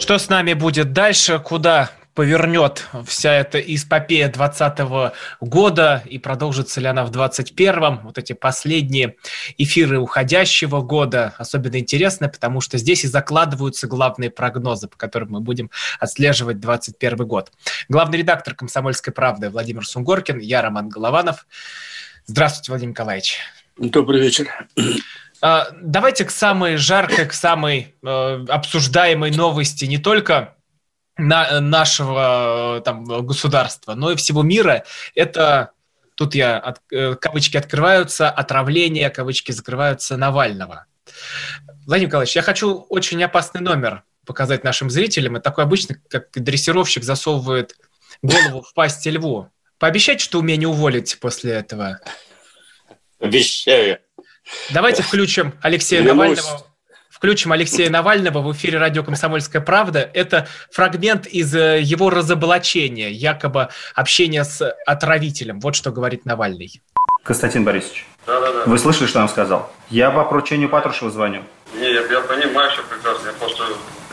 Что с нами будет дальше? Куда повернет вся эта эпопея 2020 года и продолжится ли она в 2021? Вот эти последние эфиры уходящего года особенно интересны, потому что здесь и закладываются главные прогнозы, по которым мы будем отслеживать 2021 год. Главный редактор «Комсомольской правды» Владимир Сунгоркин, я Роман Голованов. Здравствуйте, Владимир Николаевич. Добрый вечер. А, давайте к самой жаркой, к самой э, обсуждаемой новости не только на, нашего э, там, государства, но и всего мира. Это, тут я, от, э, кавычки открываются, отравление, кавычки закрываются Навального. Владимир Николаевич, я хочу очень опасный номер показать нашим зрителям. Это такой обычный, как дрессировщик засовывает голову в пасть льву. Пообещайте, что вы меня не уволите после этого. Обещаю. Давайте включим Алексея Клянусь. Навального. Включим Алексея Навального в эфире радио «Комсомольская правда». Это фрагмент из э, его разоблачения, якобы общения с отравителем. Вот что говорит Навальный. Константин Борисович, Да, да, да. вы слышали, что я вам сказал? Я по поручению Патрушева звоню. Не, я, я понимаю все прекрасно. Я просто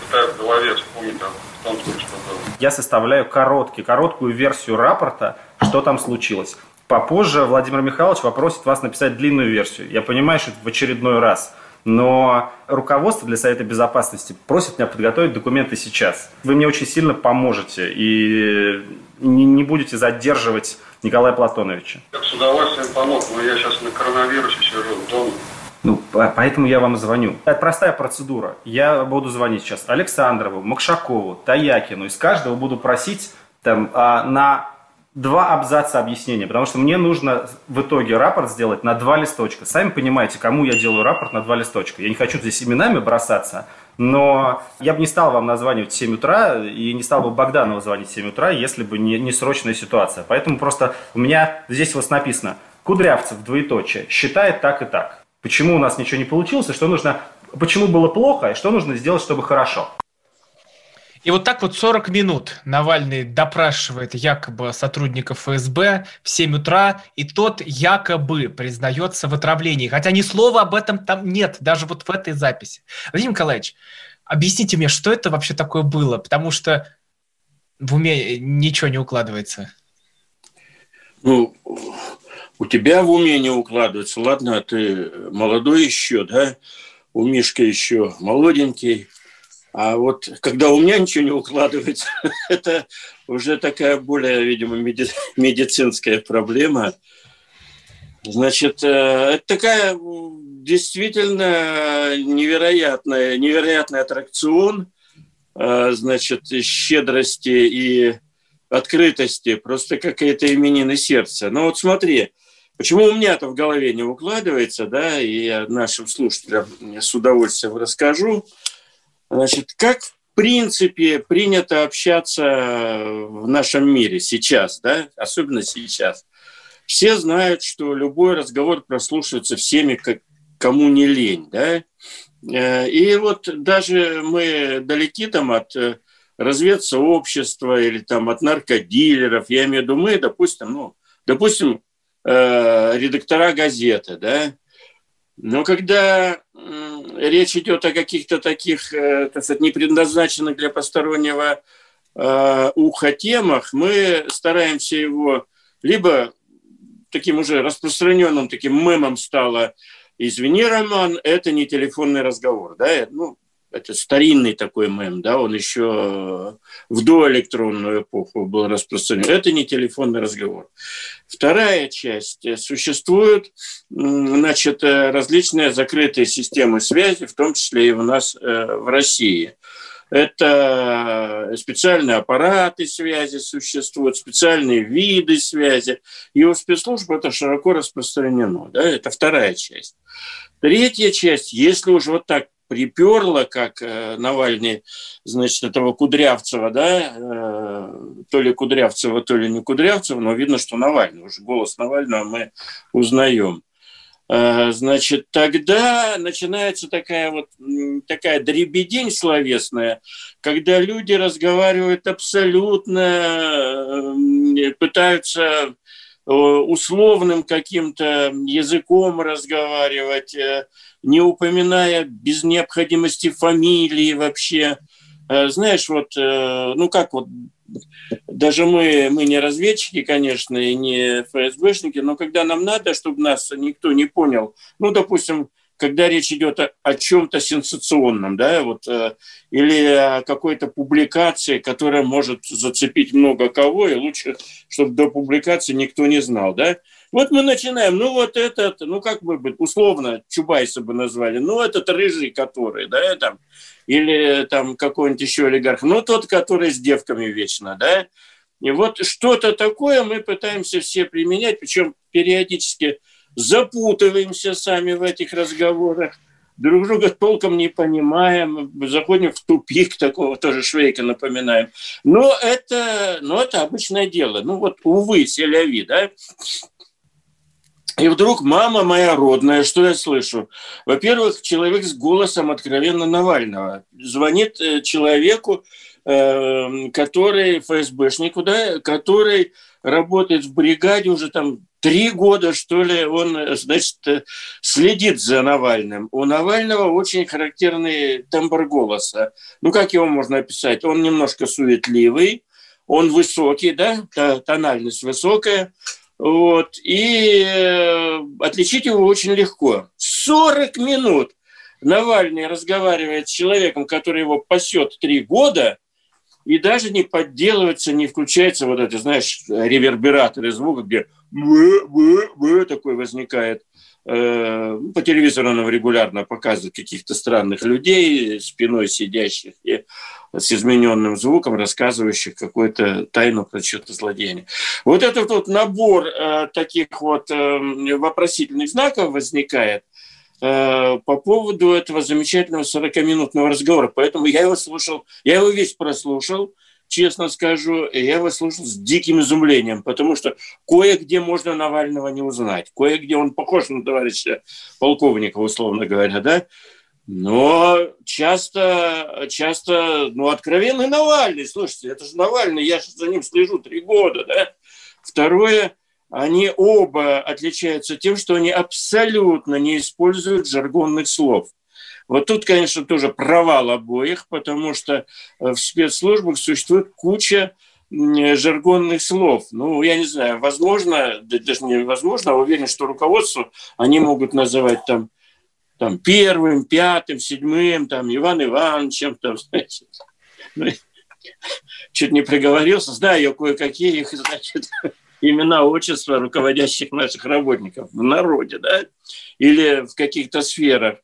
пытаюсь в голове вспомнить о том случае, что было. Я составляю короткий, короткую версию рапорта, что там случилось. Попозже Владимир Михайлович попросит вас написать длинную версию. Я понимаю, что это в очередной раз. Но руководство для Совета Безопасности просит меня подготовить документы сейчас. Вы мне очень сильно поможете и не, не будете задерживать Николая Платоновича. Я с удовольствием помог, но я сейчас на коронавирусе сижу дома. Ну, по- поэтому я вам звоню. Это простая процедура. Я буду звонить сейчас Александрову, Макшакову, Таякину. Из каждого буду просить там, а, на два абзаца объяснения, потому что мне нужно в итоге рапорт сделать на два листочка. Сами понимаете, кому я делаю рапорт на два листочка. Я не хочу здесь именами бросаться, но я бы не стал вам названивать в 7 утра и не стал бы Богданову звонить в 7 утра, если бы не, не срочная ситуация. Поэтому просто у меня здесь вот написано Кудрявцев, двоеточие, считает так и так. Почему у нас ничего не получилось, что нужно, почему было плохо, и что нужно сделать, чтобы хорошо. И вот так вот 40 минут Навальный допрашивает якобы сотрудников ФСБ в 7 утра, и тот якобы признается в отравлении. Хотя ни слова об этом там нет, даже вот в этой записи. Владимир Николаевич, объясните мне, что это вообще такое было? Потому что в уме ничего не укладывается. Ну, у тебя в уме не укладывается. Ладно, ты молодой еще, да? У Мишка еще молоденький. А вот когда у меня ничего не укладывается, это уже такая более, видимо, меди- медицинская проблема. Значит, э, это такая действительно невероятная, невероятный аттракцион, э, значит, щедрости и открытости, просто какая-то именины сердца. Но вот смотри, почему у меня-то в голове не укладывается, да, и я нашим слушателям с удовольствием расскажу. Значит, как в принципе принято общаться в нашем мире сейчас, да, особенно сейчас. Все знают, что любой разговор прослушивается всеми, как, кому не лень, да. Э, И вот даже мы далеки там от э, разведсообщества или там от наркодилеров, я имею в виду мы, допустим, ну, допустим, э, редактора газеты, да, но когда речь идет о каких-то таких, э, так сказать, не предназначенных для постороннего э, уха темах, мы стараемся его либо таким уже распространенным таким мемом стало «Извини, Роман, это не телефонный разговор». Да? Ну, это старинный такой мем, да, он еще в доэлектронную эпоху был распространен. Это не телефонный разговор. Вторая часть. Существуют значит, э, различные закрытые системы связи, в том числе и у нас э, в России. Это специальные аппараты связи существуют, специальные виды связи. И у спецслужб это широко распространено. Да? Это вторая часть. Третья часть, если уж вот так приперло, как э, Навальный, значит, этого Кудрявцева, да, э, то ли Кудрявцева, то ли не Кудрявцева, но видно, что Навальный, уже голос Навального мы узнаем. Э, значит, тогда начинается такая вот такая дребедень словесная, когда люди разговаривают абсолютно, пытаются условным каким-то языком разговаривать, не упоминая без необходимости фамилии вообще. Э, знаешь, вот, э, ну как вот, даже мы, мы не разведчики, конечно, и не ФСБшники, но когда нам надо, чтобы нас никто не понял, ну, допустим, когда речь идет о, о чем-то сенсационном, да, вот, э, или о какой-то публикации, которая может зацепить много кого, и лучше, чтобы до публикации никто не знал, да, вот мы начинаем, ну вот этот, ну как мы бы условно Чубайса бы назвали, ну этот рыжий, который, да, там, или там какой-нибудь еще олигарх, ну тот, который с девками вечно, да. И вот что-то такое мы пытаемся все применять, причем периодически запутываемся сами в этих разговорах, друг друга толком не понимаем, заходим в тупик такого, тоже Швейка напоминаем. Но это, но это обычное дело. Ну вот, увы, селяви, да. И вдруг мама моя родная, что я слышу? Во-первых, человек с голосом откровенно Навального звонит э, человеку, э, который ФСБшнику, да, который работает в бригаде уже там три года, что ли, он, значит, следит за Навальным. У Навального очень характерный тембр голоса. Ну, как его можно описать? Он немножко суетливый, он высокий, да, тональность высокая, вот. И э, отличить его очень легко. 40 минут Навальный разговаривает с человеком, который его пасет три года, и даже не подделывается, не включается вот это, знаешь, ревербератор звука, где такой возникает. Э, по телевизору нам регулярно показывают каких-то странных людей, спиной сидящих и с измененным звуком, рассказывающих какую-то тайну про что-то злодеяние. Вот этот вот набор э, таких вот э, вопросительных знаков возникает по поводу этого замечательного 40-минутного разговора. Поэтому я его слушал, я его весь прослушал, честно скажу, я его слушал с диким изумлением, потому что кое-где можно Навального не узнать, кое-где он похож на товарища полковника, условно говоря, да, но часто, часто, ну, откровенный Навальный, слушайте, это же Навальный, я же за ним слежу три года, да. Второе, они оба отличаются тем, что они абсолютно не используют жаргонных слов. Вот тут, конечно, тоже провал обоих, потому что э, в спецслужбах существует куча жаргонных слов. Ну, я не знаю, возможно, даже невозможно, а уверен, что руководству они могут называть там, там первым, пятым, седьмым, там, Иван Ивановичем, там, знаете, ну, чуть не приговорился, знаю я кое-какие их, значит, имена, отчества руководящих наших работников в народе, да, или в каких-то сферах.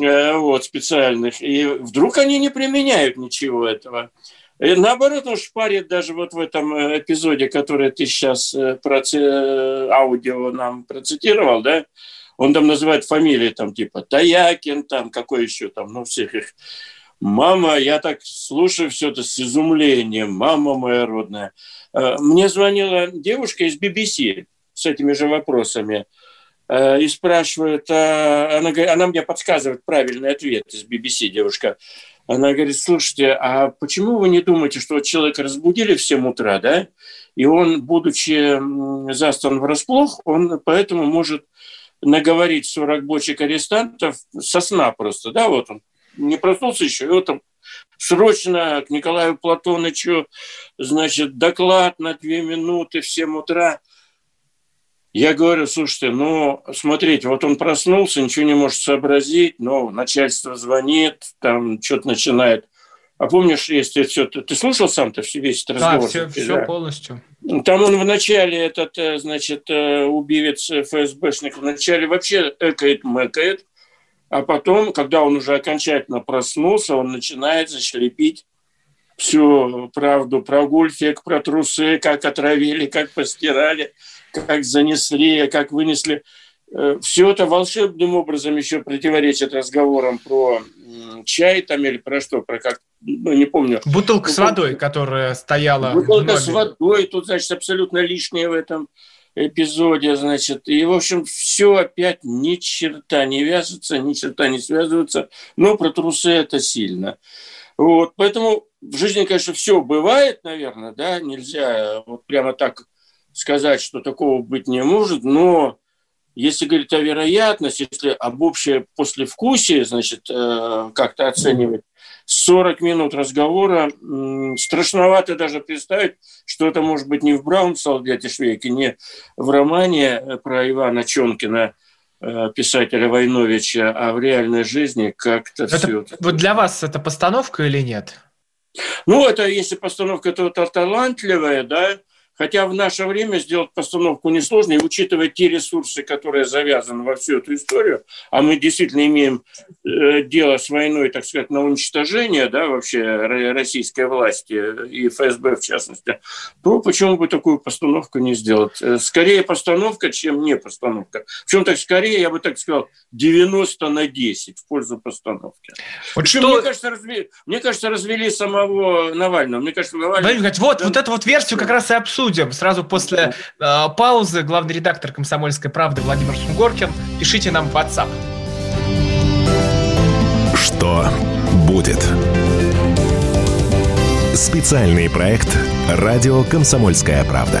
Э, вот, специальных. И вдруг они не применяют ничего этого. И наоборот, он шпарит даже вот в этом э, эпизоде, который ты сейчас э, про аудио нам процитировал, да, он там называет фамилии, там типа Таякин, там какой еще там, ну всех их. Мама, я так слушаю все это с изумлением, мама моя родная. Мне звонила девушка из BBC с этими же вопросами. Э, и спрашивает, а, она, она мне подсказывает правильный ответ из BBC, девушка. Она говорит, слушайте, а почему вы не думаете, что человека разбудили в 7 утра, да, и он, будучи застан врасплох, он поэтому может наговорить 40 бочек арестантов со сна просто, да, вот он не проснулся еще, и вот он срочно к Николаю Платонычу, значит, доклад на две минуты в 7 утра – я говорю, слушайте, ну, смотрите, вот он проснулся, ничего не может сообразить, но начальство звонит, там что-то начинает. А помнишь, если все... Ты слушал сам-то весь этот? Да, все, все да? полностью. Там он вначале, этот, э, значит, э, убивец ФСБшник, вначале вообще экает-мэкает, а потом, когда он уже окончательно проснулся, он начинает зашлепить всю правду про гульфик, про трусы, как отравили, как постирали – как занесли, как вынесли. Э, Все это волшебным образом еще противоречит разговорам про чай там или про что, про как, ну, не помню. Бутылка ну, с водой, которая стояла Бутылка с водой, тут, значит, абсолютно лишнее в этом эпизоде, значит, и, в общем, все опять ни черта не вяжется, ни черта не связывается, но про трусы это сильно. Вот, поэтому в жизни, конечно, все бывает, наверное, да, нельзя вот прямо так сказать, что такого быть не может, но если говорить о вероятности, если об общее послевкусии, значит, э, как-то оценивать, 40 минут разговора, страшновато даже представить, что это может быть не в Браун солдате Швейке, не в романе э, про Ивана Чонкина, э, писателя Войновича, а в реальной жизни как-то это, все... Вот для вас это постановка или нет? Ну, это если постановка, то это талантливая, да, Хотя в наше время сделать постановку несложно, и учитывая те ресурсы, которые завязаны во всю эту историю, а мы действительно имеем э, дело с войной, так сказать, на уничтожение да, вообще российской власти и ФСБ в частности, то почему бы такую постановку не сделать? Э, скорее постановка, чем не постановка. Причем так скорее, я бы так сказал, 90 на 10 в пользу постановки. Вот что... мне, кажется, разве... мне кажется, развели самого Навального. Мне кажется, Навальный... Вот, вот эту вот версию как раз и обсудим обсудим сразу после э, паузы. Главный редактор «Комсомольской правды» Владимир Сунгоркин. Пишите нам в WhatsApp. Что будет? Специальный проект «Радио Комсомольская правда».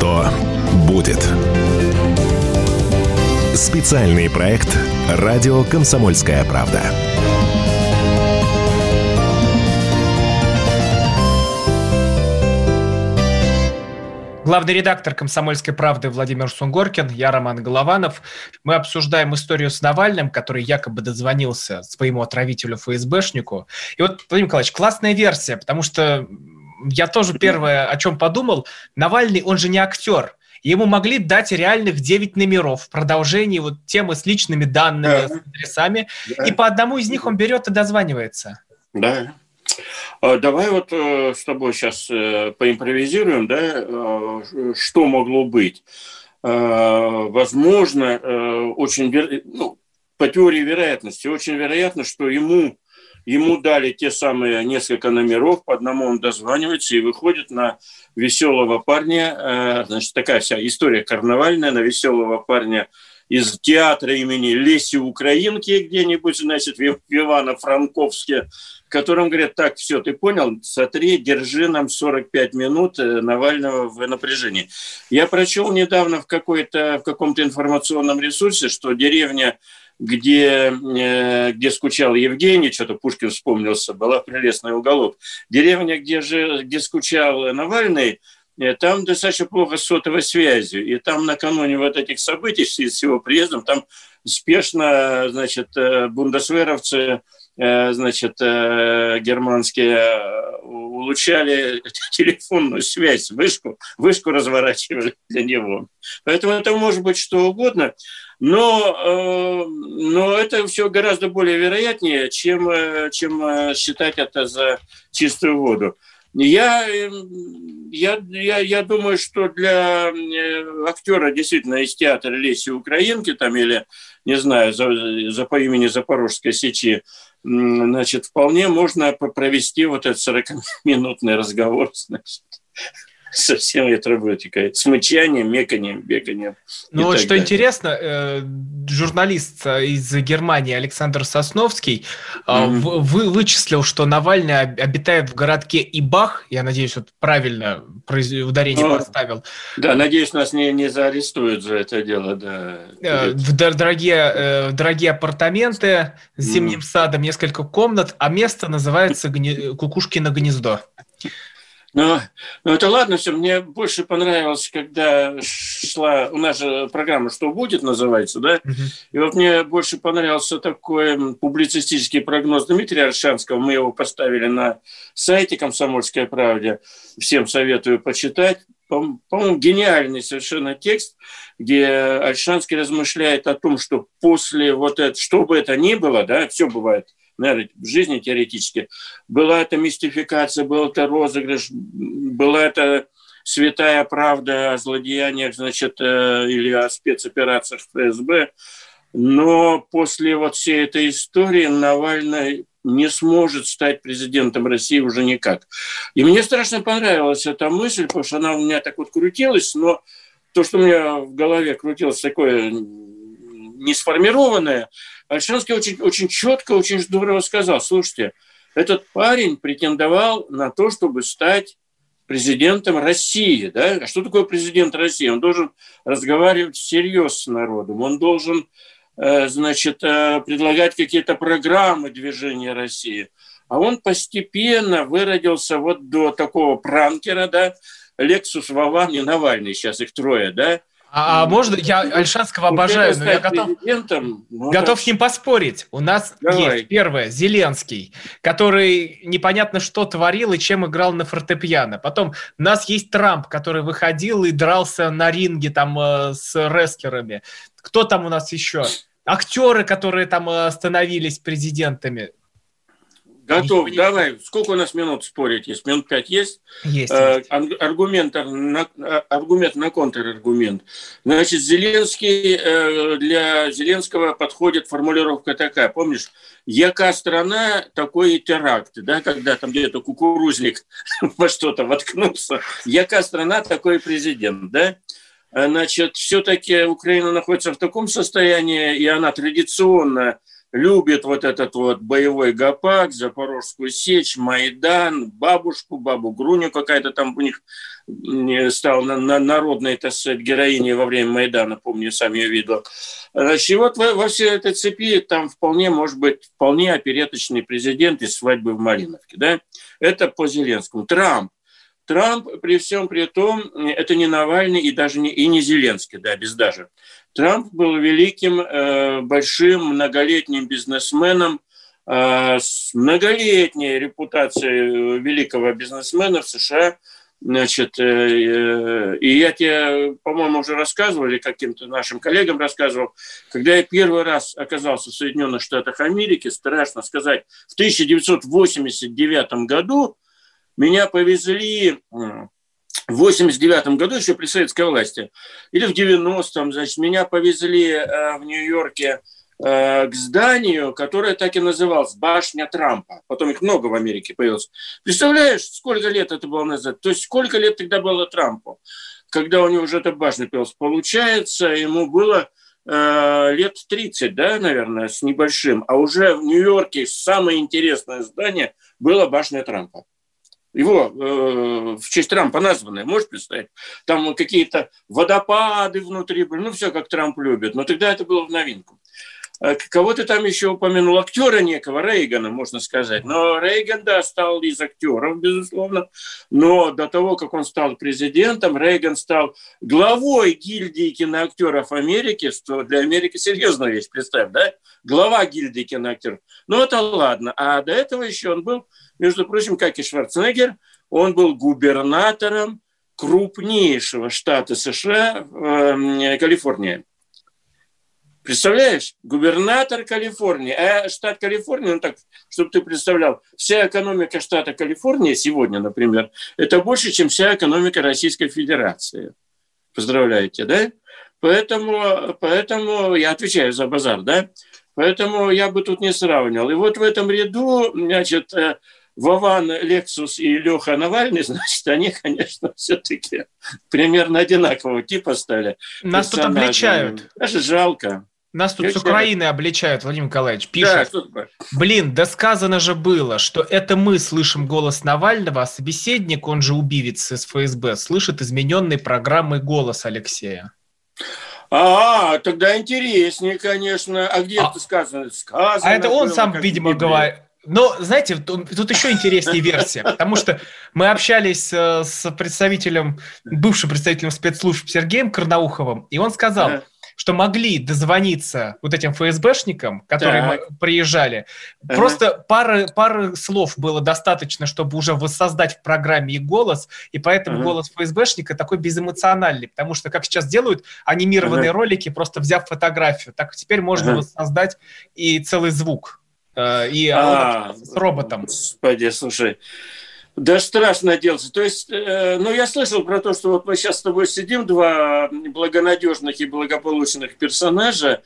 Что будет? Специальный проект «Радио Комсомольская правда». Главный редактор «Комсомольской правды» Владимир Сунгоркин, я Роман Голованов. Мы обсуждаем историю с Навальным, который якобы дозвонился своему отравителю ФСБшнику. И вот, Владимир Николаевич, классная версия, потому что я тоже первое, о чем подумал, Навальный, он же не актер. Ему могли дать реальных 9 номеров в продолжении вот темы с личными данными, да. с адресами, да. и по одному из них он берет и дозванивается. Да. А, давай вот э, с тобой сейчас э, поимпровизируем, да, э, что могло быть. Возможно, очень, ну, по теории вероятности, очень вероятно, что ему Ему дали те самые несколько номеров, по одному он дозванивается и выходит на веселого парня. Э, значит, такая вся история карнавальная на веселого парня из театра имени Леси Украинки где-нибудь, значит, в Ивано-Франковске, которым говорят, так, все, ты понял, сотри, держи нам 45 минут э, Навального в напряжении. Я прочел недавно в, какой-то, в каком-то информационном ресурсе, что деревня где, э, где скучал Евгений, что-то Пушкин вспомнился, была прелестный уголок. Деревня, где, же, где скучал Навальный, э, там достаточно плохо с сотовой связью. И там накануне вот этих событий с его приездом, там спешно, значит, э, бундесверовцы, значит, германские улучшали телефонную связь, вышку, вышку разворачивали для него. Поэтому это может быть что угодно. Но, э, но это все гораздо более вероятнее, чем, э, чем э, считать это за чистую воду. Я, я, я, я думаю, что для актера действительно из театра Леси Украинки там, или, не знаю, за, за по имени Запорожской сечи, значит, вполне можно провести вот этот 40-минутный разговор. Значит. со всеми атрибутикой, с мычанием, меканием, беганием. Ну вот что далее. интересно, э, журналист из Германии Александр Сосновский mm-hmm. вы, вычислил, что Навальный обитает в городке Ибах, я надеюсь, вот правильно ударение ну, поставил. Да, надеюсь, нас не, не заарестуют за это дело, да. Э, дорогие, дорогие апартаменты с зимним mm-hmm. садом, несколько комнат, а место называется гне... Кукушкино гнездо. Ну, ну, это ладно все. Мне больше понравилось, когда шла у нас же программа «Что будет» называется, да? Uh-huh. И вот мне больше понравился такой публицистический прогноз Дмитрия Аршанского. Мы его поставили на сайте «Комсомольская правда». Всем советую почитать. По-моему, гениальный совершенно текст, где Альшанский размышляет о том, что после вот этого, что бы это ни было, да, все бывает – в жизни теоретически, была это мистификация, был это розыгрыш, была это святая правда о злодеяниях, значит, э, или о спецоперациях ФСБ. Но после вот всей этой истории Навальный не сможет стать президентом России уже никак. И мне страшно понравилась эта мысль, потому что она у меня так вот крутилась, но то, что у меня в голове крутилось такое не сформированное, Альшанский очень, очень четко, очень здорово сказал, слушайте, этот парень претендовал на то, чтобы стать президентом России. Да? А что такое президент России? Он должен разговаривать всерьез с народом, он должен э, значит, э, предлагать какие-то программы движения России. А он постепенно выродился вот до такого пранкера, да, Лексус, Вован и Навальный, сейчас их трое, да, а, а можно, я Альшанского обожаю, но я готов, ну, готов с ним поспорить. У нас Давай. есть первое, Зеленский, который непонятно что творил и чем играл на фортепиано. Потом у нас есть Трамп, который выходил и дрался на ринге там э, с рестлерами. Кто там у нас еще? Актеры, которые там э, становились президентами. Готов. Не... Давай. Сколько у нас минут спорить есть? Минут пять есть? Есть. Э, аргумент на, э, аргумент на контраргумент. Значит, Зеленский, э, для Зеленского подходит формулировка такая. Помнишь, яка страна, такой и теракт. Да, когда там где-то кукурузник во что-то воткнулся. Яка страна, такой президент. Да? Значит, все-таки Украина находится в таком состоянии, и она традиционно любит вот этот вот боевой гопак, Запорожскую сечь, Майдан, бабушку, бабу Груню какая-то там у них стала на, на народной, так сказать, героиней во время Майдана, помню, сам ее видел. Значит, и вот во, во всей этой цепи там вполне может быть вполне опереточный президент из свадьбы в Малиновке. Да? Это по Зеленскому. Трамп. Трамп, при всем при том, это не Навальный и даже не, и не Зеленский, да, без даже. Трамп был великим, э, большим, многолетним бизнесменом э, с многолетней репутацией великого бизнесмена в США. Значит, э, и я тебе, по-моему, уже рассказывал, или каким-то нашим коллегам рассказывал, когда я первый раз оказался в Соединенных Штатах Америки, страшно сказать, в 1989 году меня повезли в 89 году, еще при советской власти, или в 90-м, значит, меня повезли э, в Нью-Йорке э, к зданию, которое так и называлось «Башня Трампа». Потом их много в Америке появилось. Представляешь, сколько лет это было назад? То есть сколько лет тогда было Трампу, когда у него уже эта башня появилась? Получается, ему было э, лет 30, да, наверное, с небольшим. А уже в Нью-Йорке самое интересное здание было башня Трампа его э, в честь Трампа названное, можешь представить? Там какие-то водопады внутри были, ну, все как Трамп любит. Но тогда это было в новинку. А кого ты там еще упомянул? Актера некого, Рейгана, можно сказать. Но Рейган, да, стал из актеров, безусловно. Но до того, как он стал президентом, Рейган стал главой гильдии киноактеров Америки, что для Америки серьезная вещь, представь, да? Глава гильдии киноактеров. Ну, это ладно. А до этого еще он был между прочим, как и Шварценеггер, он был губернатором крупнейшего штата США, э, Калифорния. Представляешь? Губернатор Калифорнии. А штат Калифорния, ну так, чтобы ты представлял, вся экономика штата Калифорния сегодня, например, это больше, чем вся экономика Российской Федерации. Поздравляете, да? Поэтому, поэтому я отвечаю за базар, да? Поэтому я бы тут не сравнивал. И вот в этом ряду, значит, э, Вован, Лексус и Леха Навальный, значит, они, конечно, все-таки примерно одинакового типа стали. Нас тут обличают. Даже жалко. Нас тут Я с Украины считаю... обличают, Владимир Николаевич. Пишет, да, блин, да сказано же было, что это мы слышим голос Навального, а собеседник, он же убивец из ФСБ, слышит измененной программой голос Алексея. А, тогда интереснее, конечно. А где а, это сказано? Сказано. А это он было, сам, видимо, говорит. Но, знаете, тут, тут еще интереснее версия, потому что мы общались э, с представителем, бывшим представителем спецслужб Сергеем Карнауховым, и он сказал, что могли дозвониться вот этим ФСБшникам, которые так. приезжали. Ага. Просто пары, пары слов было достаточно, чтобы уже воссоздать в программе и голос, и поэтому ага. голос ФСБшника такой безэмоциональный, потому что, как сейчас делают анимированные ага. ролики, просто взяв фотографию, так теперь можно ага. воссоздать и целый звук, э, и а, с роботом. Господи, слушай, да страшно делать. То есть, э, ну, я слышал про то, что вот мы сейчас с тобой сидим, два благонадежных и благополучных персонажа,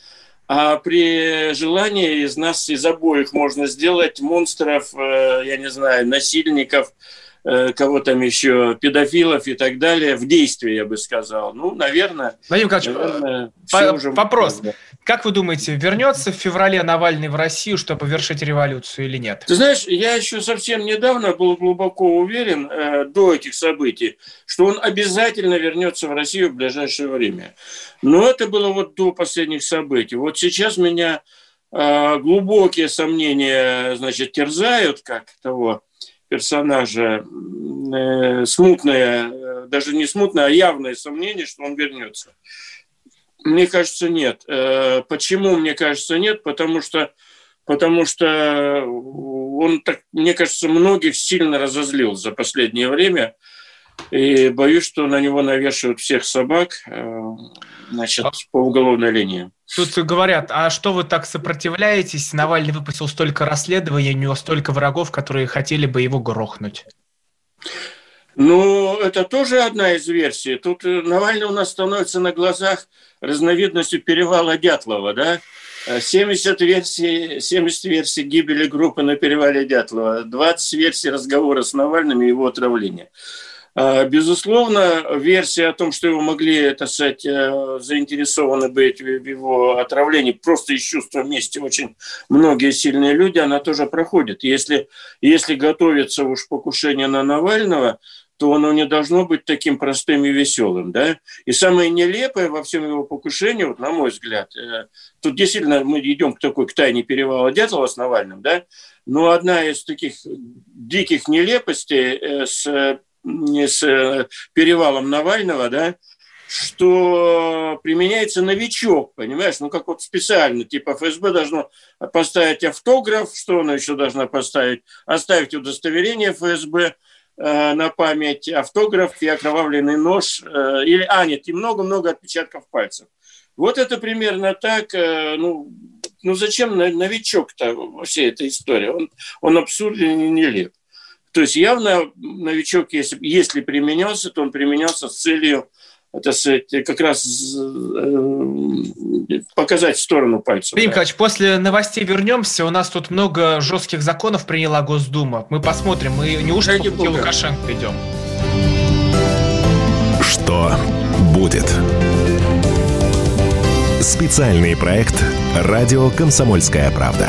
а при желании из нас, из обоих можно сделать монстров, э, я не знаю, насильников, э, кого там еще, педофилов и так далее, в действии, я бы сказал. Ну, наверное... Владимир Николаевич, по- вопрос. Можно. Как вы думаете, вернется в феврале Навальный в Россию, чтобы вершить революцию или нет? Ты знаешь, я еще совсем недавно был глубоко уверен э, до этих событий, что он обязательно вернется в Россию в ближайшее время. Но это было вот до последних событий. Вот сейчас меня э, глубокие сомнения, значит, терзают, как того персонажа, э, смутное, э, даже не смутное, а явное сомнение, что он вернется. Мне кажется, нет. Э, почему мне кажется нет? Потому что, потому что он, так, мне кажется, многих сильно разозлил за последнее время. И боюсь, что на него навешивают всех собак э, значит, по уголовной линии. Тут говорят, а что вы так сопротивляетесь? Навальный выпустил столько расследований, у него столько врагов, которые хотели бы его грохнуть. Ну, это тоже одна из версий. Тут э, Навальный у нас становится на глазах разновидностью перевала Дятлова, да? 70 версий, 70 версий гибели группы на перевале Дятлова, 20 версий разговора с Навальным и его отравления. А, безусловно, версия о том, что его могли, так сказать, э, заинтересованы быть в его отравлении просто из чувства мести очень многие сильные люди, она тоже проходит. Если, если готовится уж покушение на Навального, то оно не должно быть таким простым и веселым. Да? И самое нелепое во всем его покушении, вот, на мой взгляд, э, тут действительно мы идем к такой к тайне перевала Дятлова с Навальным, да? но одна из таких диких нелепостей э, с, с э, перевалом Навального, да, что применяется новичок, понимаешь, ну как вот специально, типа ФСБ должно поставить автограф, что оно еще должно поставить, оставить удостоверение ФСБ, Э, на память автограф и окровавленный нож, э, или, а, нет, и много-много отпечатков пальцев. Вот это примерно так, э, ну, ну зачем новичок-то во всей этой истории? Он, он абсурден и нелеп. То есть явно новичок, если, если применялся, то он применялся с целью это сказать, как раз э, показать сторону пальцев. Владимир да. Николаевич, после новостей вернемся. У нас тут много жестких законов приняла Госдума. Мы посмотрим, мы неужто Ради по пути Лукашенко идем? Что будет? Специальный проект «Радио Комсомольская правда».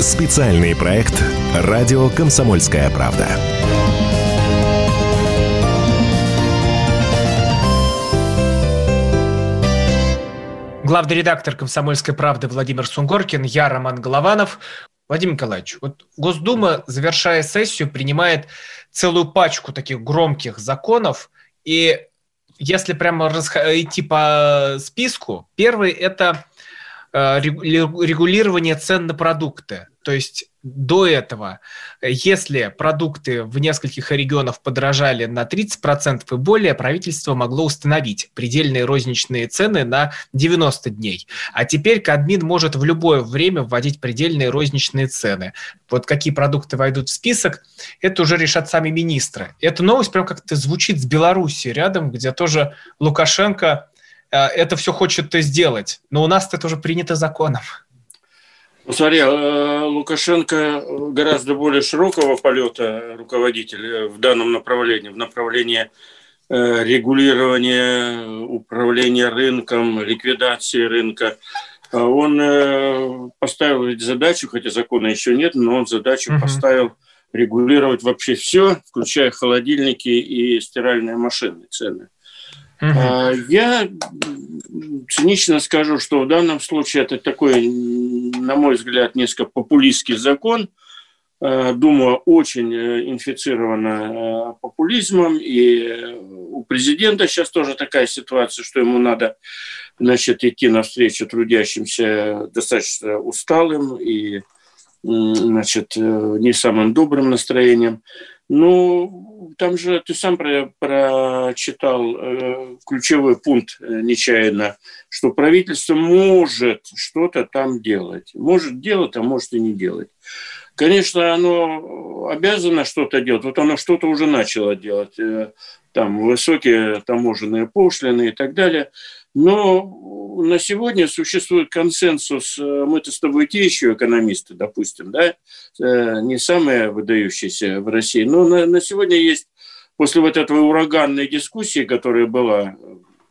Специальный проект «Радио Комсомольская правда». Главный редактор «Комсомольской правды» Владимир Сунгоркин, я Роман Голованов. Владимир Николаевич, вот Госдума, завершая сессию, принимает целую пачку таких громких законов, и если прямо идти по списку, первый – это регулирование цен на продукты. То есть до этого, если продукты в нескольких регионах подорожали на 30% и более, правительство могло установить предельные розничные цены на 90 дней. А теперь Кадмин может в любое время вводить предельные розничные цены. Вот какие продукты войдут в список, это уже решат сами министры. Эта новость прям как-то звучит с Беларуси рядом, где тоже Лукашенко э, это все хочет сделать. Но у нас это уже принято законом. Ну, смотри, э, Лукашенко гораздо более широкого полета руководитель э, в данном направлении, в направлении э, регулирования, управления рынком, ликвидации рынка. Он поставил задачу, хотя закона еще нет, но он задачу угу. поставил регулировать вообще все, включая холодильники и стиральные машины цены. Угу. Я цинично скажу, что в данном случае это такой, на мой взгляд, несколько популистский закон. А, думаю, очень э, инфицировано э, популизмом. И у президента сейчас тоже такая ситуация, что ему надо значит, идти навстречу трудящимся достаточно усталым и значит, э, не самым добрым настроением. Ну, там же ты сам про, прочитал э, ключевой пункт э, нечаянно, что правительство может что-то там делать. Может делать, а может и не делать. Конечно, оно обязано что-то делать. Вот оно что-то уже начало делать. Э, там высокие таможенные пошлины и так далее. Но на сегодня существует консенсус, э, мы-то с тобой те еще экономисты, допустим, да, э, не самые выдающиеся в России, но на, на сегодня есть, после вот этой ураганной дискуссии, которая была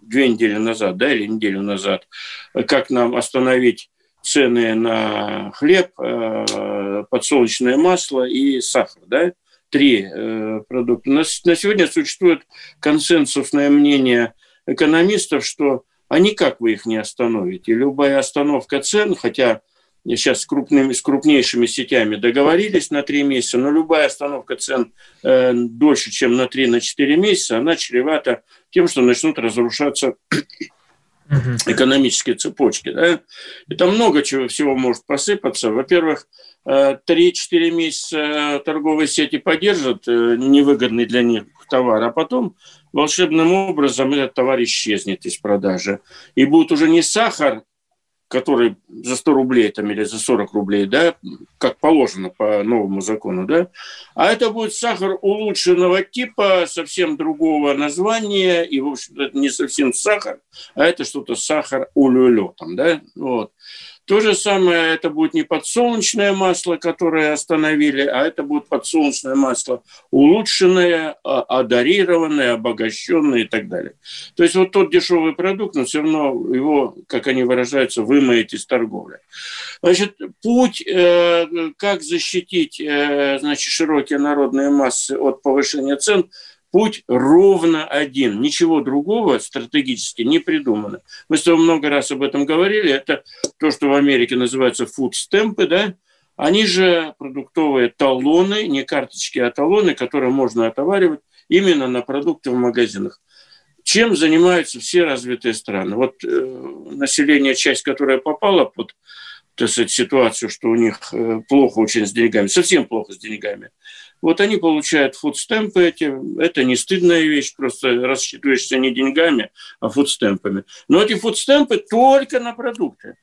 две недели назад, да, или неделю назад, как нам остановить цены на хлеб, э, подсолнечное масло и сахар, да, три продукта. На, на сегодня существует консенсусное мнение – экономистов, что а никак вы их не остановите. Любая остановка цен, хотя сейчас с, крупными, с крупнейшими сетями договорились на три месяца, но любая остановка цен э, дольше, чем на 3-4 на месяца, она чревата тем, что начнут разрушаться экономические цепочки. Да? И там много чего всего может посыпаться. Во-первых, 3-4 э, месяца торговые сети поддержат э, невыгодный для них товар, а потом волшебным образом этот товар исчезнет из продажи. И будет уже не сахар, который за 100 рублей там, или за 40 рублей, да, как положено по новому закону, да, а это будет сахар улучшенного типа, совсем другого названия, и, в общем это не совсем сахар, а это что-то сахар улюлю там, да, вот. То же самое, это будет не подсолнечное масло, которое остановили, а это будет подсолнечное масло улучшенное, а, адарированное, обогащенное и так далее. То есть вот тот дешевый продукт, но все равно его, как они выражаются, вымоет из торговли. Значит, путь, э, как защитить э, значит, широкие народные массы от повышения цен – Путь ровно один. Ничего другого стратегически не придумано. Мы с тобой много раз об этом говорили. Это то, что в Америке называется фудстемпы, да? Они же продуктовые талоны, не карточки, а талоны, которые можно отоваривать именно на продукты в магазинах. Чем занимаются все развитые страны? Вот э, население, часть, которая попала под так сказать, ситуацию, что у них э, плохо очень с деньгами, совсем плохо с деньгами, вот они получают фудстемпы эти. Это не стыдная вещь, просто рассчитываешься не деньгами, а фудстемпами. Но эти фудстемпы только на продукты.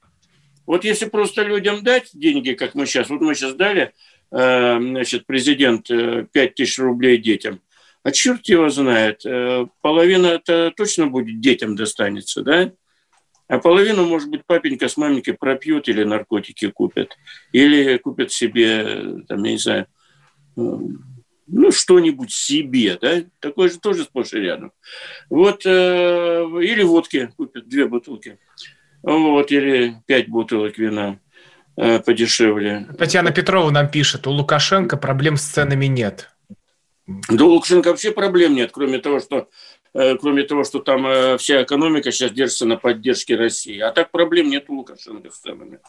Вот если просто людям дать деньги, как мы сейчас, вот мы сейчас дали, э, значит, президент 5 э, тысяч рублей детям, а черт его знает, э, половина это точно будет детям достанется, да? А половину, может быть, папенька с маменькой пропьют или наркотики купят. Или купят себе, там, я не знаю, ну, что-нибудь себе, да, такое же тоже сплошь и рядом. Вот, э, или водки купят, две бутылки, вот, или пять бутылок вина э, подешевле. Татьяна Петрова нам пишет, у Лукашенко проблем с ценами нет. Да у Лукашенко вообще проблем нет, кроме того, что э, кроме того, что там э, вся экономика сейчас держится на поддержке России. А так проблем нет у Лукашенко с ценами.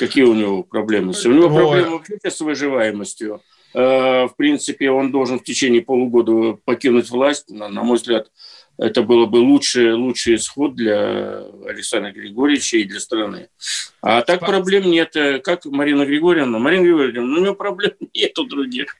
Какие у него проблемы? У него проблемы вообще с выживаемостью. Э, в принципе, он должен в течение полугода покинуть власть. На, на мой взгляд, это было бы лучший, лучший исход для Александра Григорьевича и для страны. А так проблем нет. Как Марина Григорьевна? Марина Григорьевна, ну, у нее проблем нету других.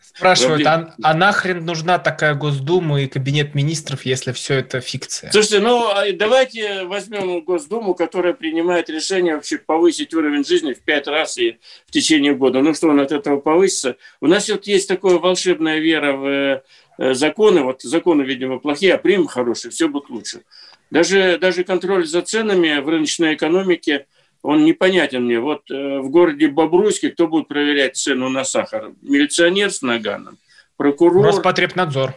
Спрашивают, а, а нахрен нужна такая Госдума и Кабинет министров, если все это фикция? Слушайте, ну а давайте возьмем Госдуму, которая принимает решение вообще повысить уровень жизни в пять раз и в течение года. Ну что, он от этого повысится? У нас вот есть такая волшебная вера в э, законы. Вот законы, видимо, плохие, а примем хорошие, все будет лучше. Даже, даже контроль за ценами в рыночной экономике – он непонятен мне. Вот э, в городе Бобруйске кто будет проверять цену на сахар? Милиционер с наганом? Прокурор? Роспотребнадзор.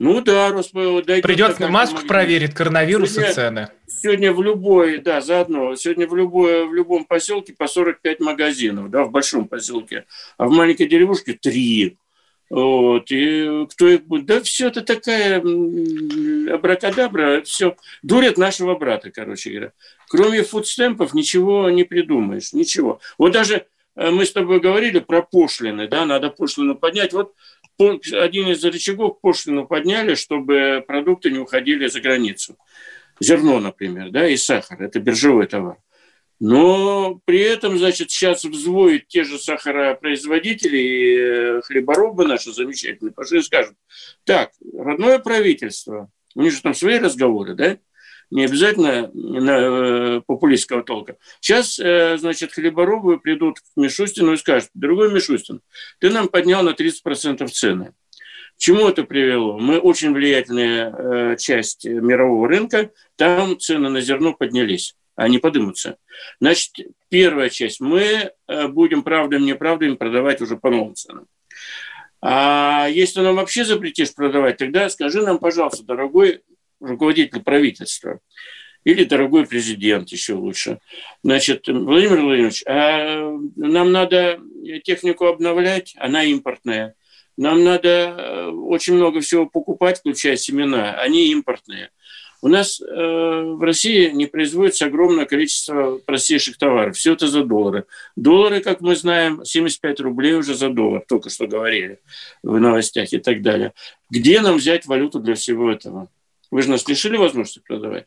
Ну да, Росп... Придет маску проверит, коронавирус сегодня, и цены. Сегодня в любой, да, заодно, сегодня в, любой, в любом поселке по 45 магазинов, да, в большом поселке, а в маленькой деревушке три. Вот, и кто их будет? Да все это такая абракадабра, все. Дурят нашего брата, короче говоря. Кроме фудстемпов ничего не придумаешь, ничего. Вот даже э, мы с тобой говорили про пошлины, да, надо пошлину поднять. Вот один из рычагов пошлину подняли, чтобы продукты не уходили за границу. Зерно, например, да, и сахар. Это биржевой товар. Но при этом, значит, сейчас взвоют те же сахаропроизводители и э, хлеборобы наши замечательные, пошли и скажут, так, родное правительство, у них же там свои разговоры, да, не обязательно на, э, популистского толка. Сейчас, э, значит, хлеборобы придут к Мишустину и скажут, дорогой Мишустин, ты нам поднял на 30% цены. К чему это привело? Мы очень влиятельная э, часть мирового рынка, там цены на зерно поднялись они подымутся. Значит, первая часть. Мы э, будем правдами неправдами продавать уже по новым ценам. А если нам вообще запретишь продавать, тогда скажи нам, пожалуйста, дорогой руководитель правительства или дорогой президент, еще лучше. Значит, Владимир Владимирович, а нам надо технику обновлять, она импортная. Нам надо э, очень много всего покупать, включая семена, они импортные. У нас э, в России не производится огромное количество простейших товаров. Все это за доллары. Доллары, как мы знаем, 75 рублей уже за доллар, только что говорили в новостях и так далее. Где нам взять валюту для всего этого? Вы же нас лишили возможности продавать.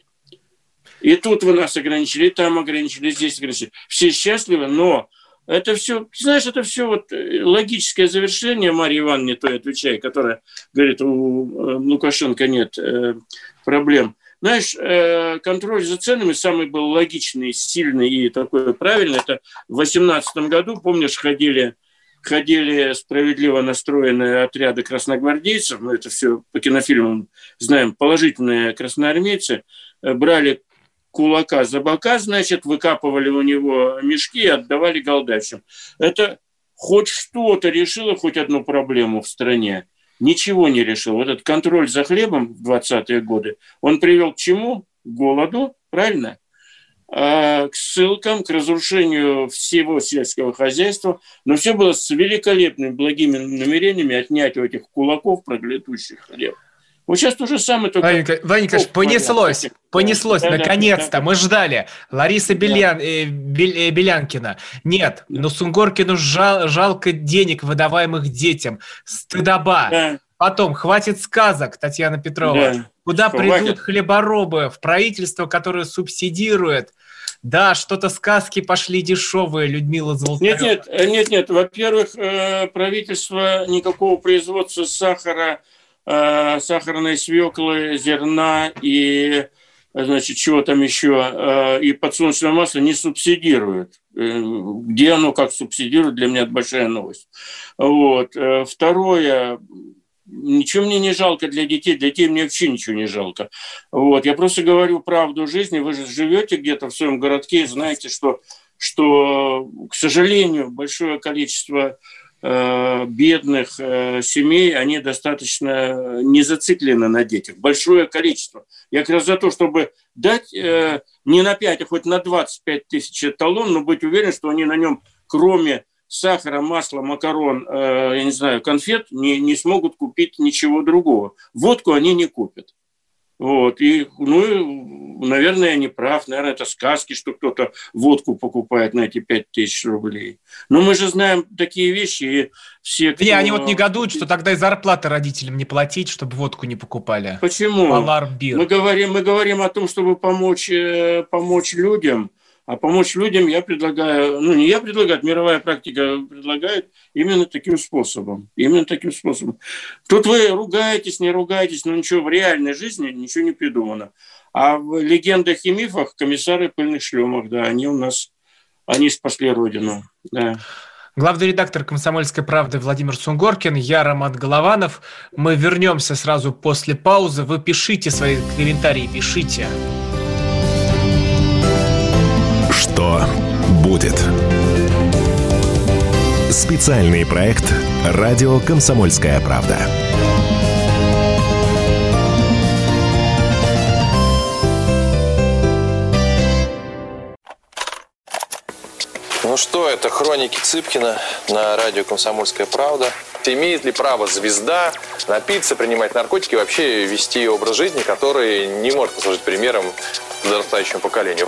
И тут вы нас ограничили, и там ограничили, здесь ограничили. Все счастливы, но это все, знаешь, это все вот э, логическое завершение, Марья Ивановна, то отвечая, которая говорит, у э, Лукашенко нет э, проблем. Знаешь, контроль за ценами самый был логичный, сильный и такой правильный. Это в 2018 году, помнишь, ходили ходили справедливо настроенные отряды красногвардейцев, мы это все по кинофильмам знаем, положительные красноармейцы, э, брали кулака за бока, значит, выкапывали у него мешки и отдавали голдачам. Это хоть что-то решило, хоть одну проблему в стране. Ничего не решил. Вот этот контроль за хлебом в 20-е годы, он привел к чему? К голоду, правильно? А, к ссылкам, к разрушению всего сельского хозяйства. Но все было с великолепными, благими намерениями отнять у этих кулаков проклятущих хлеб. Вот сейчас то же самое. Только... Ванька, Ванька понеслось, вариант. понеслось, да, наконец-то, да, мы ждали. Лариса Белян, да. э, э, Белянкина. Нет, да. но Сунгоркину жал, жалко денег, выдаваемых детям. Стыдоба. Да. Потом, хватит сказок, Татьяна Петрова. Да. Куда придут хлеборобы? В правительство, которое субсидирует да, что-то сказки пошли дешевые, Людмила Золотарева. Нет, нет, э, нет, нет. Во-первых, э, правительство никакого производства сахара, э, сахарной свеклы, зерна и значит, чего там еще, и подсолнечного масла не субсидирует. Где оно как субсидирует, для меня это большая новость. Вот. Второе, ничего мне не жалко для детей, для детей мне вообще ничего не жалко. Вот. Я просто говорю правду жизни, вы же живете где-то в своем городке и знаете, что, что к сожалению, большое количество э, бедных э, семей, они достаточно не зациклены на детях. Большое количество. Я как раз за то, чтобы дать э, не на 5, а хоть на 25 тысяч талон, но быть уверен, что они на нем, кроме сахара, масла, макарон, э, я не знаю, конфет не, не смогут купить ничего другого. Водку они не купят. Вот. И, ну, наверное, я не прав. Наверное, это сказки, что кто-то водку покупает на эти 5 тысяч рублей. Но мы же знаем такие вещи, и все, кто... Не, они вот негодуют, что тогда и зарплаты родителям не платить, чтобы водку не покупали. Почему? Мы говорим, мы говорим о том, чтобы помочь, э, помочь людям, а помочь людям я предлагаю, ну не я предлагаю, мировая практика предлагает именно таким способом. Именно таким способом. Тут вы ругаетесь, не ругаетесь, но ничего в реальной жизни ничего не придумано. А в легендах и мифах комиссары пыльных шлемах, да, они у нас, они спасли Родину. Да. Главный редактор «Комсомольской правды» Владимир Сунгоркин, я Роман Голованов. Мы вернемся сразу после паузы. Вы пишите свои комментарии, пишите. Что будет? Специальный проект «Радио Комсомольская правда». Ну что, это хроники Цыпкина на радио «Комсомольская правда». Имеет ли право звезда напиться, принимать наркотики и вообще вести образ жизни, который не может послужить примером подрастающему поколению?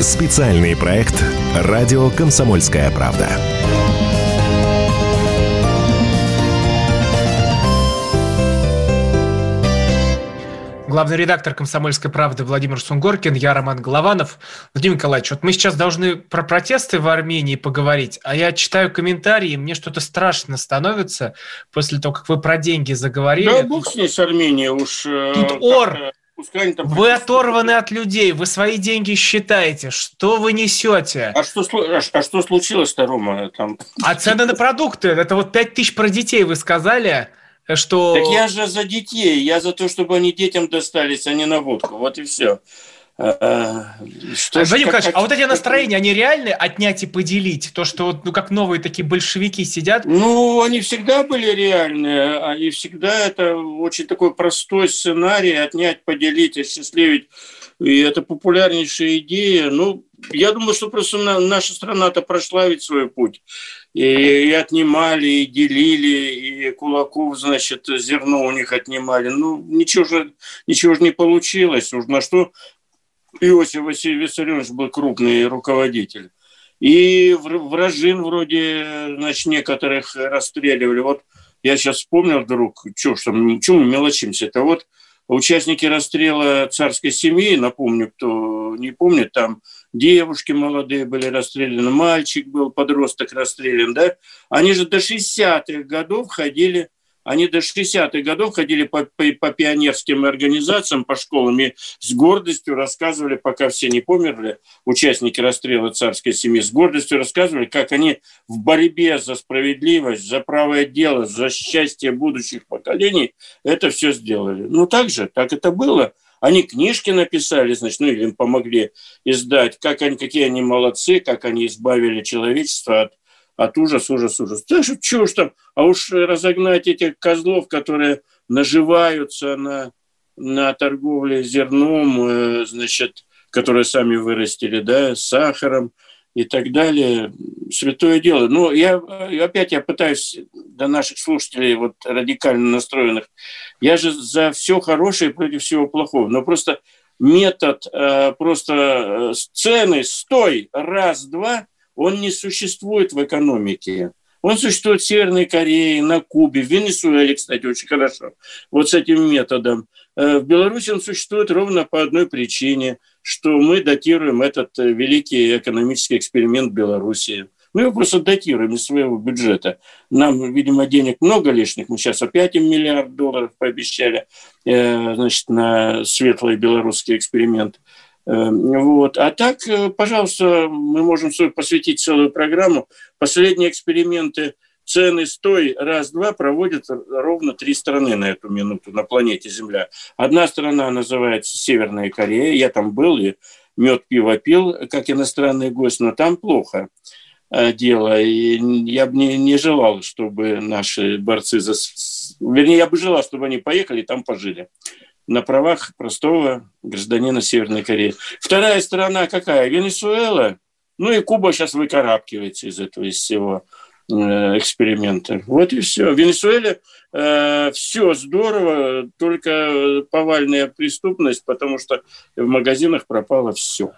Специальный проект «Радио Комсомольская правда». Главный редактор «Комсомольской правды» Владимир Сунгоркин, я Роман Голованов. Владимир Николаевич, вот мы сейчас должны про протесты в Армении поговорить, а я читаю комментарии, и мне что-то страшно становится после того, как вы про деньги заговорили. Да, бог с ней с Арменией уж. Э, Тут ор, Пускай там вы оторваны от людей, вы свои деньги считаете. Что вы несете? А что, а, а что случилось-то, Рома? Там? А цены на продукты? Это вот 5 тысяч про детей вы сказали, что... Так я же за детей, я за то, чтобы они детям достались, а не на водку. Вот и все. Что Владимир Николаевич, а вот эти настроения, они реальны отнять и поделить? То, что вот, ну, как новые такие большевики сидят? Ну, они всегда были реальные. Они всегда, это очень такой простой сценарий, отнять, поделить, осчастливить. И это популярнейшая идея. Ну, я думаю, что просто наша страна-то прошла ведь свой путь. И, и отнимали, и делили, и кулаков, значит, зерно у них отнимали. Ну, ничего же, ничего же не получилось. Уж на что Иосиф Васильевич Виссарионович был крупный руководитель. И вражин вроде, значит, некоторых расстреливали. Вот я сейчас вспомнил вдруг, что ж там, чему мы мелочимся Это вот участники расстрела царской семьи, напомню, кто не помнит, там девушки молодые были расстреляны, мальчик был, подросток расстрелян, да, они же до 60-х годов ходили они до 60-х годов ходили по, по, по пионерским организациям, по школам и с гордостью рассказывали, пока все не померли, участники расстрела царской семьи, с гордостью рассказывали, как они в борьбе за справедливость, за правое дело, за счастье будущих поколений это все сделали. Ну, так же, так это было. Они книжки написали, значит, ну, им помогли издать, как они, какие они молодцы, как они избавили человечество от от ужас, ужас, ужас. Да что уж там, а уж разогнать этих козлов, которые наживаются на, на торговле зерном, э, значит, которые сами вырастили, да, сахаром и так далее. Святое дело. Но я опять я пытаюсь до наших слушателей, вот радикально настроенных, я же за все хорошее против всего плохого. Но просто метод, э, просто э, сцены, стой, раз, два – он не существует в экономике. Он существует в Северной Корее, на Кубе, в Венесуэле, кстати, очень хорошо, вот с этим методом. Э, в Беларуси он существует ровно по одной причине, что мы датируем этот э, великий экономический эксперимент Беларуси. Мы его просто датируем из своего бюджета. Нам, видимо, денег много лишних. Мы сейчас опять им миллиард долларов пообещали э, значит, на светлый белорусский эксперимент. Э, вот. А так, э, пожалуйста, мы можем посвятить целую программу. Последние эксперименты цены стой раз-два проводят ровно три страны на эту минуту на планете Земля. Одна страна называется Северная Корея. Я там был и мед пиво пил, как иностранный гость, но там плохо э, дело. И я бы не, не желал, чтобы наши борцы за... Вернее, я бы желал, чтобы они поехали и там пожили на правах простого гражданина Северной Кореи. Вторая сторона какая? Венесуэла. Ну и Куба сейчас выкарабкивается из этого из всего э, эксперимента. Вот и все. В Венесуэле э, все здорово, только повальная преступность, потому что в магазинах пропало все.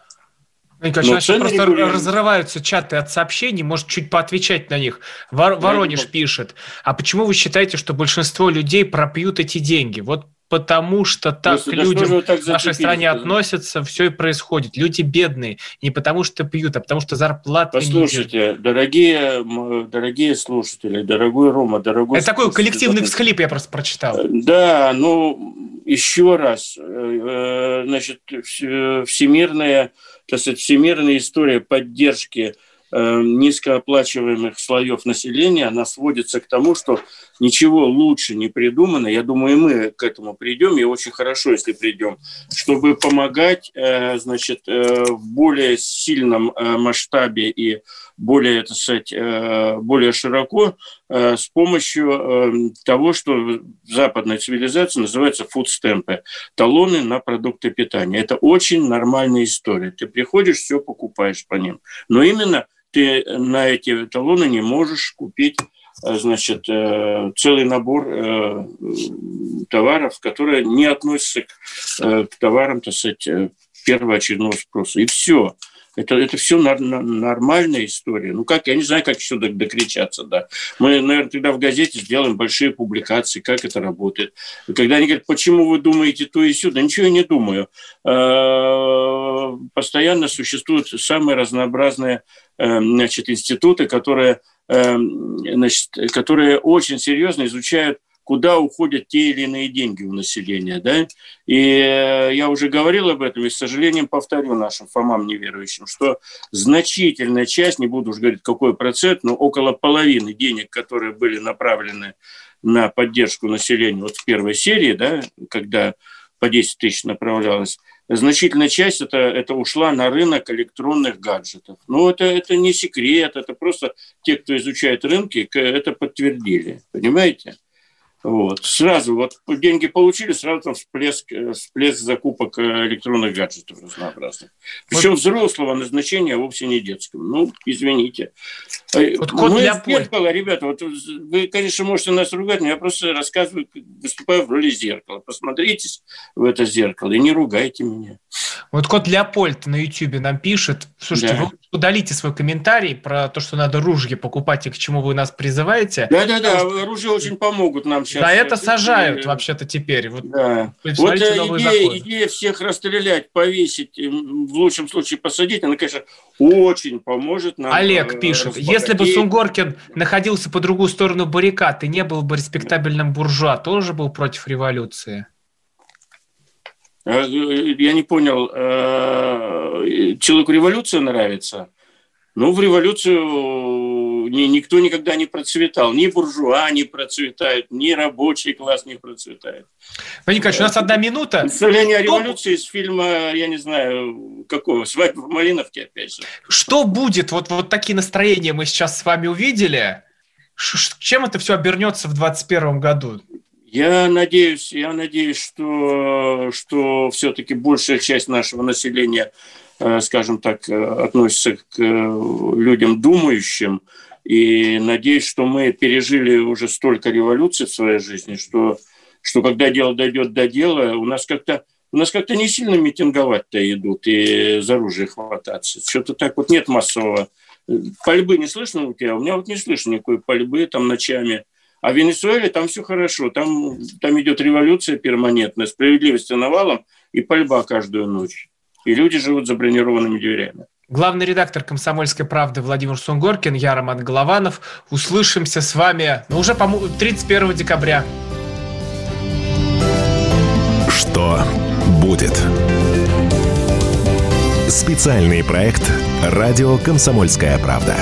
Николай, просто регулярно. разрываются чаты от сообщений, может чуть поотвечать на них. Вор, Воронеж пишет, а почему вы считаете, что большинство людей пропьют эти деньги? Вот потому что так к людям так в нашей стране относятся, все и происходит. Люди бедные, не потому что пьют, а потому что зарплаты Послушайте, не дорогие, дорогие слушатели, дорогой Рома, дорогой... Это такой коллективный всхлип я просто прочитал. Да, ну, еще раз, э, э, значит, всемирная, так сказать, всемирная история поддержки Э, низкооплачиваемых слоев населения, она сводится к тому, что ничего лучше не придумано. Я думаю, мы к этому придем, и очень хорошо, если придем, чтобы помогать э, значит, э, в более сильном масштабе и более, так сказать, более широко с помощью того, что в западной цивилизации называется фудстемпы, талоны на продукты питания. Это очень нормальная история. Ты приходишь, все покупаешь по ним. Но именно ты на эти талоны не можешь купить э, значит, э, целый набор э, товаров, которые не относятся к, товарам, так сказать, первоочередного спроса. И все. Это, это все нормальная история. Ну как, я не знаю, как еще докричаться, да. Мы, наверное, тогда в газете сделаем большие публикации, как это работает. И когда они говорят, почему вы думаете то и сюда, ничего я не думаю. Постоянно существуют самые разнообразные значит, институты, которые, эм, значит, которые очень серьезно изучают куда уходят те или иные деньги у населения. Да? И э, я уже говорил об этом, и, с сожалением, повторю нашим фомам неверующим, что значительная часть, не буду уже говорить, какой процент, но около половины денег, которые были направлены на поддержку населения вот в первой серии, да, когда по 10 тысяч направлялось, значительная часть это, это ушла на рынок электронных гаджетов. Ну, это, это не секрет, это просто те, кто изучает рынки, это подтвердили. Понимаете? Вот. Сразу вот деньги получили, сразу там всплеск, э, всплеск закупок э, электронных гаджетов разнообразных. Причем вот. взрослого назначения, а вовсе не детского. Ну, извините. Э, вот код Мы для зеркало, ребята, вот вы, конечно, можете нас ругать, но я просто рассказываю, выступаю в роли зеркала. Посмотритесь в это зеркало и не ругайте меня. Вот кот Леопольд на YouTube нам пишет, слушайте, да. вы удалите свой комментарий про то, что надо ружье покупать и к чему вы нас призываете. Да-да-да, оружие очень помогут нам сейчас. Да, это сажают вообще-то теперь. Вот, да. вот э, идея, идея всех расстрелять, повесить, в лучшем случае посадить, она, конечно, очень поможет нам. Олег э, пишет, если бы Сунгоркин находился по другую сторону баррикад и не был бы респектабельным буржуа, тоже был против революции? Э, я не понял, человеку революция нравится? Ну, в революцию никто никогда не процветал. Ни буржуа не процветают, ни рабочий класс не процветает. Владимир Николаевич, у нас одна минута. Представление о революции из фильма, я не знаю, какого, «Свадьба в Малиновке», опять же. Что будет? Вот, вот такие настроения мы сейчас с вами увидели. Ш чем это все обернется в 2021 году? Я надеюсь, я надеюсь, что, что все-таки большая часть нашего населения Э, скажем так, э, относится к э, людям думающим. И надеюсь, что мы пережили уже столько революций в своей жизни, что, что когда дело дойдет до дела, у нас как-то у нас как-то не сильно митинговать-то идут и за оружие хвататься. Что-то так вот нет массового. Пальбы не слышно у тебя? У меня вот не слышно никакой пальбы там ночами. А в Венесуэле там все хорошо. Там, там идет революция перманентная, справедливость навалом и пальба каждую ночь и люди живут за бронированными дверями. Главный редактор «Комсомольской правды» Владимир Сунгоркин, я Роман Голованов. Услышимся с вами ну, уже, по 31 декабря. Что будет? Специальный проект «Радио Комсомольская правда».